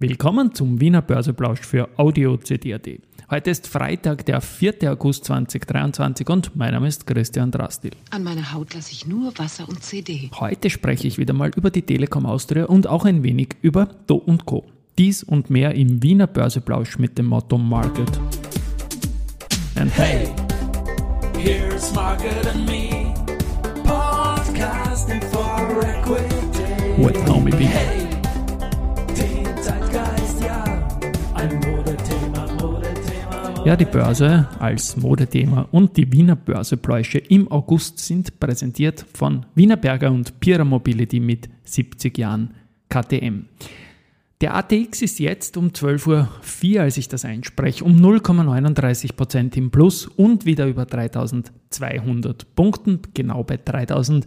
Willkommen zum Wiener Börseplausch für Audio CD.at. Heute ist Freitag, der 4. August 2023 und mein Name ist Christian Drastil. An meiner Haut lasse ich nur Wasser und CD. Heute spreche ich wieder mal über die Telekom Austria und auch ein wenig über Do und Co. Dies und mehr im Wiener Börseplausch mit dem Motto Market. And hey, here's Market and me, podcasting for equity. With Homie B. Hey. Ja, die Börse als Modethema und die Wiener Börsepläusche im August sind präsentiert von Wienerberger und Pira Mobility mit 70 Jahren KTM. Der ATX ist jetzt um 12.04 Uhr, als ich das einspreche, um 0,39% im Plus und wieder über 3200 Punkten, genau bei 3200.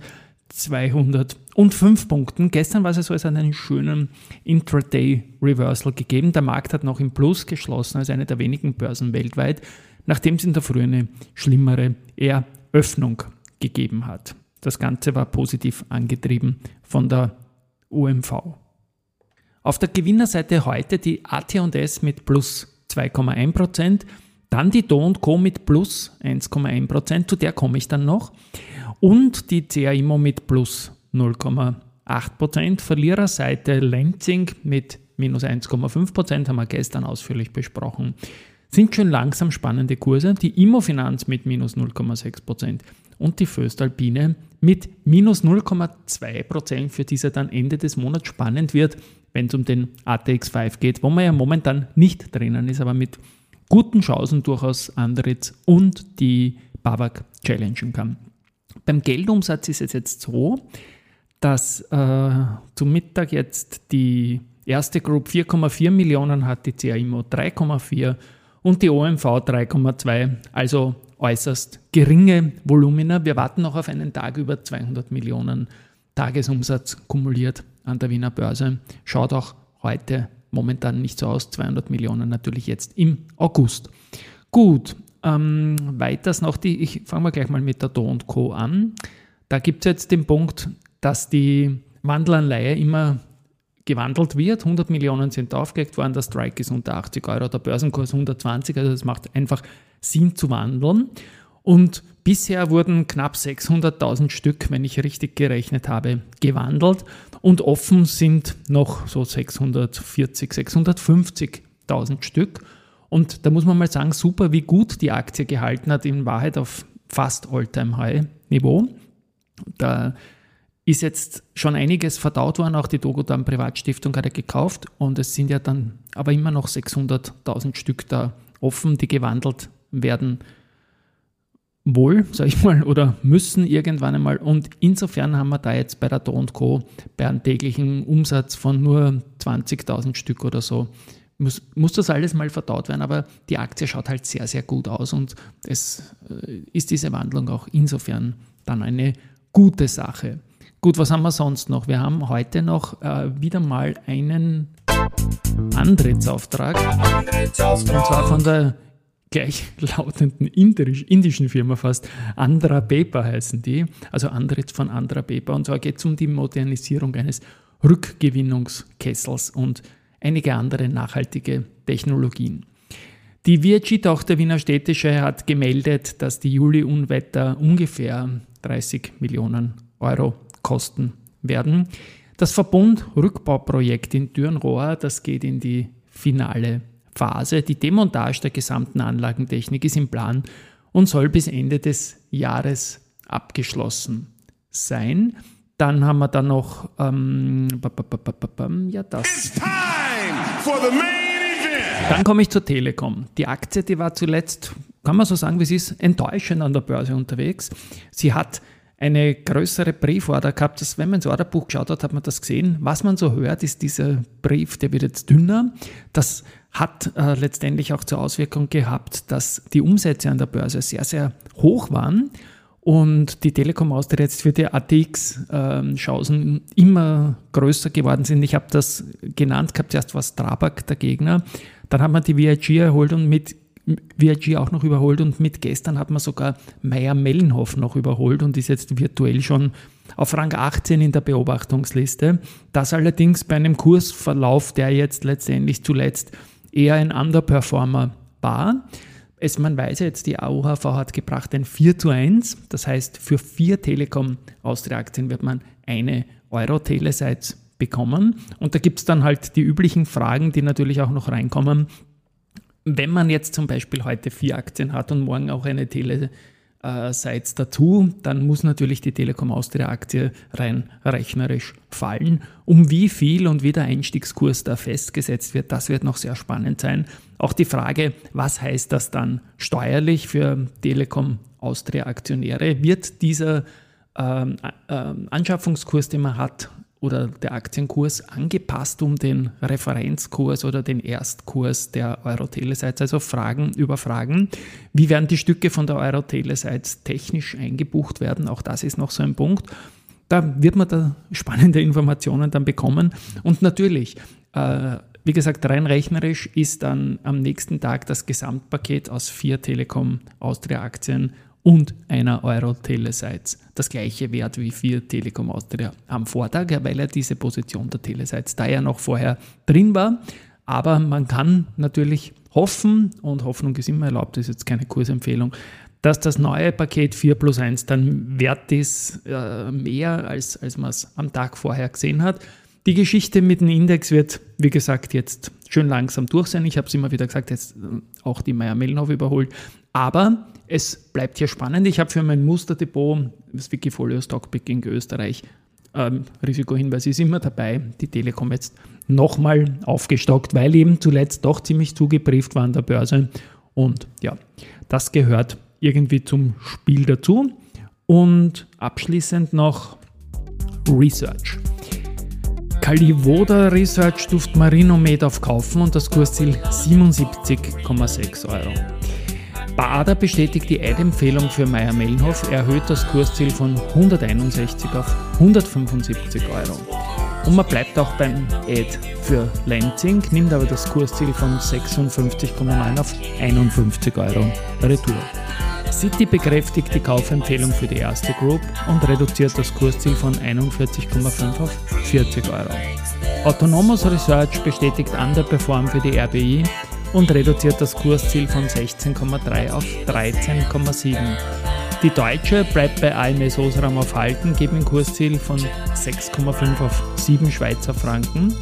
205 Punkten. Gestern war es so, es hat einen schönen Intraday-Reversal gegeben. Der Markt hat noch im Plus geschlossen als eine der wenigen Börsen weltweit, nachdem es in der Früh eine schlimmere Eröffnung gegeben hat. Das Ganze war positiv angetrieben von der UMV. Auf der Gewinnerseite heute die AT&S mit plus 2,1%, dann die Do Co mit plus 1,1%, zu der komme ich dann noch und die CA Immo mit plus 0,8%. Verliererseite Lenzing mit minus 1,5%, haben wir gestern ausführlich besprochen. Sind schon langsam spannende Kurse. Die Immofinanz mit minus 0,6% und die Föstalpine mit minus 0,2%, für diese dann Ende des Monats spannend wird, wenn es um den ATX5 geht, wo man ja momentan nicht drinnen ist, aber mit guten Chancen durchaus Andritz und die Babak challengen kann. Beim Geldumsatz ist es jetzt so, dass äh, zum Mittag jetzt die erste Group 4,4 Millionen hat, die CAIMO 3,4 und die OMV 3,2, also äußerst geringe Volumina. Wir warten noch auf einen Tag über 200 Millionen Tagesumsatz kumuliert an der Wiener Börse. Schaut auch heute momentan nicht so aus, 200 Millionen natürlich jetzt im August. Gut, ähm, weiters noch die, ich fange mal gleich mal mit der Do Co. an. Da gibt es jetzt den Punkt, dass die Wandelanleihe immer gewandelt wird. 100 Millionen sind aufgelegt worden, der Strike ist unter 80 Euro, der Börsenkurs 120, also es macht einfach Sinn zu wandeln. Und bisher wurden knapp 600.000 Stück, wenn ich richtig gerechnet habe, gewandelt und offen sind noch so 640, 650.000 Stück. Und da muss man mal sagen, super, wie gut die Aktie gehalten hat, in Wahrheit auf fast All-Time-High-Niveau. Da ist jetzt schon einiges verdaut worden, auch die Dogodan Privatstiftung hat er gekauft und es sind ja dann aber immer noch 600.000 Stück da offen, die gewandelt werden wohl, sage ich mal, oder müssen irgendwann einmal. Und insofern haben wir da jetzt bei der Do Co. bei einem täglichen Umsatz von nur 20.000 Stück oder so muss, muss das alles mal verdaut werden, aber die Aktie schaut halt sehr, sehr gut aus und es äh, ist diese Wandlung auch insofern dann eine gute Sache. Gut, was haben wir sonst noch? Wir haben heute noch äh, wieder mal einen Antrittsauftrag. Antrittsauftrag. Und zwar von der gleichlautenden indisch, indischen Firma fast, Andhra Paper heißen die, also Antritt von Andhra Paper. Und zwar geht es um die Modernisierung eines Rückgewinnungskessels und einige andere nachhaltige Technologien. Die VIG-Tochter Wiener Städtische hat gemeldet, dass die Juli-Unwetter ungefähr 30 Millionen Euro kosten werden. Das Verbund-Rückbauprojekt in Dürnrohr, das geht in die finale Phase. Die Demontage der gesamten Anlagentechnik ist im Plan und soll bis Ende des Jahres abgeschlossen sein. Dann haben wir da noch ähm, ja, das. Dann komme ich zur Telekom. Die Aktie, die war zuletzt, kann man so sagen, wie sie ist, enttäuschend an der Börse unterwegs. Sie hat eine größere Brieforder gehabt. Das, wenn man ins Orderbuch geschaut hat, hat man das gesehen. Was man so hört, ist dieser Brief, der wird jetzt dünner. Das hat äh, letztendlich auch zur Auswirkung gehabt, dass die Umsätze an der Börse sehr, sehr hoch waren und die Telekom Austria jetzt für die ATX-Chancen ähm, immer größer geworden sind. Ich habe das genannt gehabt, zuerst war Strabag der Gegner, dann hat man die VIG erholt und mit VIG auch noch überholt und mit gestern hat man sogar Meier Mellenhoff noch überholt und ist jetzt virtuell schon auf Rang 18 in der Beobachtungsliste. Das allerdings bei einem Kursverlauf, der jetzt letztendlich zuletzt eher ein Underperformer war. Es, man weiß jetzt, die AOHV hat gebracht ein 4 zu 1. Das heißt, für vier Telekom Austria-Aktien wird man eine Euro-Telesites bekommen. Und da gibt es dann halt die üblichen Fragen, die natürlich auch noch reinkommen. Wenn man jetzt zum Beispiel heute vier Aktien hat und morgen auch eine Tele äh, dazu, dann muss natürlich die Telekom Austria Aktie rein rechnerisch fallen. Um wie viel und wie der Einstiegskurs da festgesetzt wird, das wird noch sehr spannend sein. Auch die Frage, was heißt das dann steuerlich für Telekom Austria Aktionäre? Wird dieser ähm, äh, Anschaffungskurs, den man hat, oder der Aktienkurs angepasst um den Referenzkurs oder den Erstkurs der Euro-Telesites, also Fragen über Fragen. Wie werden die Stücke von der Euro-Telesites technisch eingebucht werden? Auch das ist noch so ein Punkt. Da wird man da spannende Informationen dann bekommen. Und natürlich, äh, wie gesagt, rein rechnerisch ist dann am nächsten Tag das Gesamtpaket aus vier Telekom Austria Aktien und einer Euro Telesites. Das gleiche Wert wie für Telekom Austria am Vortag, weil er diese Position der Telesites da ja noch vorher drin war. Aber man kann natürlich hoffen, und Hoffnung ist immer erlaubt, ist jetzt keine Kursempfehlung, dass das neue Paket 4 plus 1 dann wert ist, äh, mehr als, als man es am Tag vorher gesehen hat. Die Geschichte mit dem Index wird, wie gesagt, jetzt schön langsam durch sein. Ich habe es immer wieder gesagt, jetzt äh, auch die Meier-Mellenhof überholt. Aber es bleibt hier spannend. Ich habe für mein Musterdepot, das Wikifolio Stockpicking Österreich, ähm, Risikohinweis ist immer dabei, die Telekom jetzt nochmal aufgestockt, weil eben zuletzt doch ziemlich zugebrieft war an der Börse. Und ja, das gehört irgendwie zum Spiel dazu. Und abschließend noch Research. Kalivoda Research stuft Marinomed auf Kaufen und das Kursziel 77,6 Euro. Bader bestätigt die Eidempfehlung für Meier Mellenhof, erhöht das Kursziel von 161 auf 175 Euro. Und man bleibt auch beim Ad für Lenzing, nimmt aber das Kursziel von 56,9 auf 51 Euro Retour. City bekräftigt die Kaufempfehlung für die erste Group und reduziert das Kursziel von 41,5 auf 40 Euro. Autonomous Research bestätigt Underperform für die RBI und reduziert das Kursziel von 16,3 auf 13,7. Die Deutsche bleibt bei AMS Osram auf Halten, geben ein Kursziel von 6,5 auf 7 Schweizer Franken.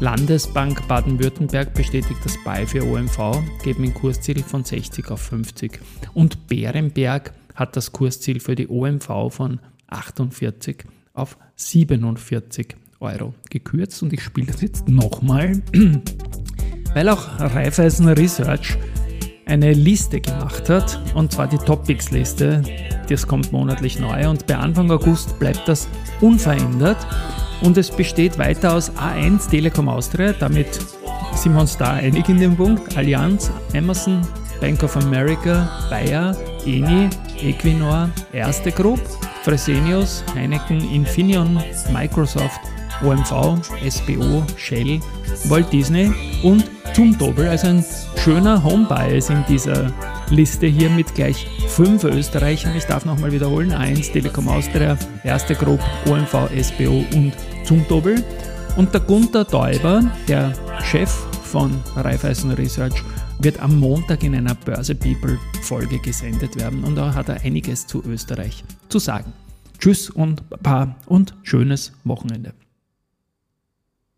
Landesbank Baden-Württemberg bestätigt das Buy für OMV, geben ein Kursziel von 60 auf 50. Und Bärenberg hat das Kursziel für die OMV von 48 auf 47 Euro gekürzt. Und ich spiele das jetzt nochmal weil auch Raiffeisen Research eine Liste gemacht hat, und zwar die Topics-Liste. Das kommt monatlich neu und bei Anfang August bleibt das unverändert und es besteht weiter aus A1 Telekom Austria, damit sind wir uns da einig in dem Punkt, Allianz, Amazon, Bank of America, Bayer, Eni, Equinor, Erste Group, Fresenius, Heineken, Infineon, Microsoft, OMV, SBO, Shell, Walt Disney und zum Doppel. Also ein schöner Home-Bias in dieser Liste hier mit gleich fünf Österreichern. Ich darf nochmal wiederholen: 1 Telekom Austria, Erste Group, OMV, SBO und zum Doppel. Und der Gunther Däuber, der Chef von Raiffeisen Research, wird am Montag in einer Börse People Folge gesendet werden und da hat er einiges zu Österreich zu sagen. Tschüss und Paar und schönes Wochenende.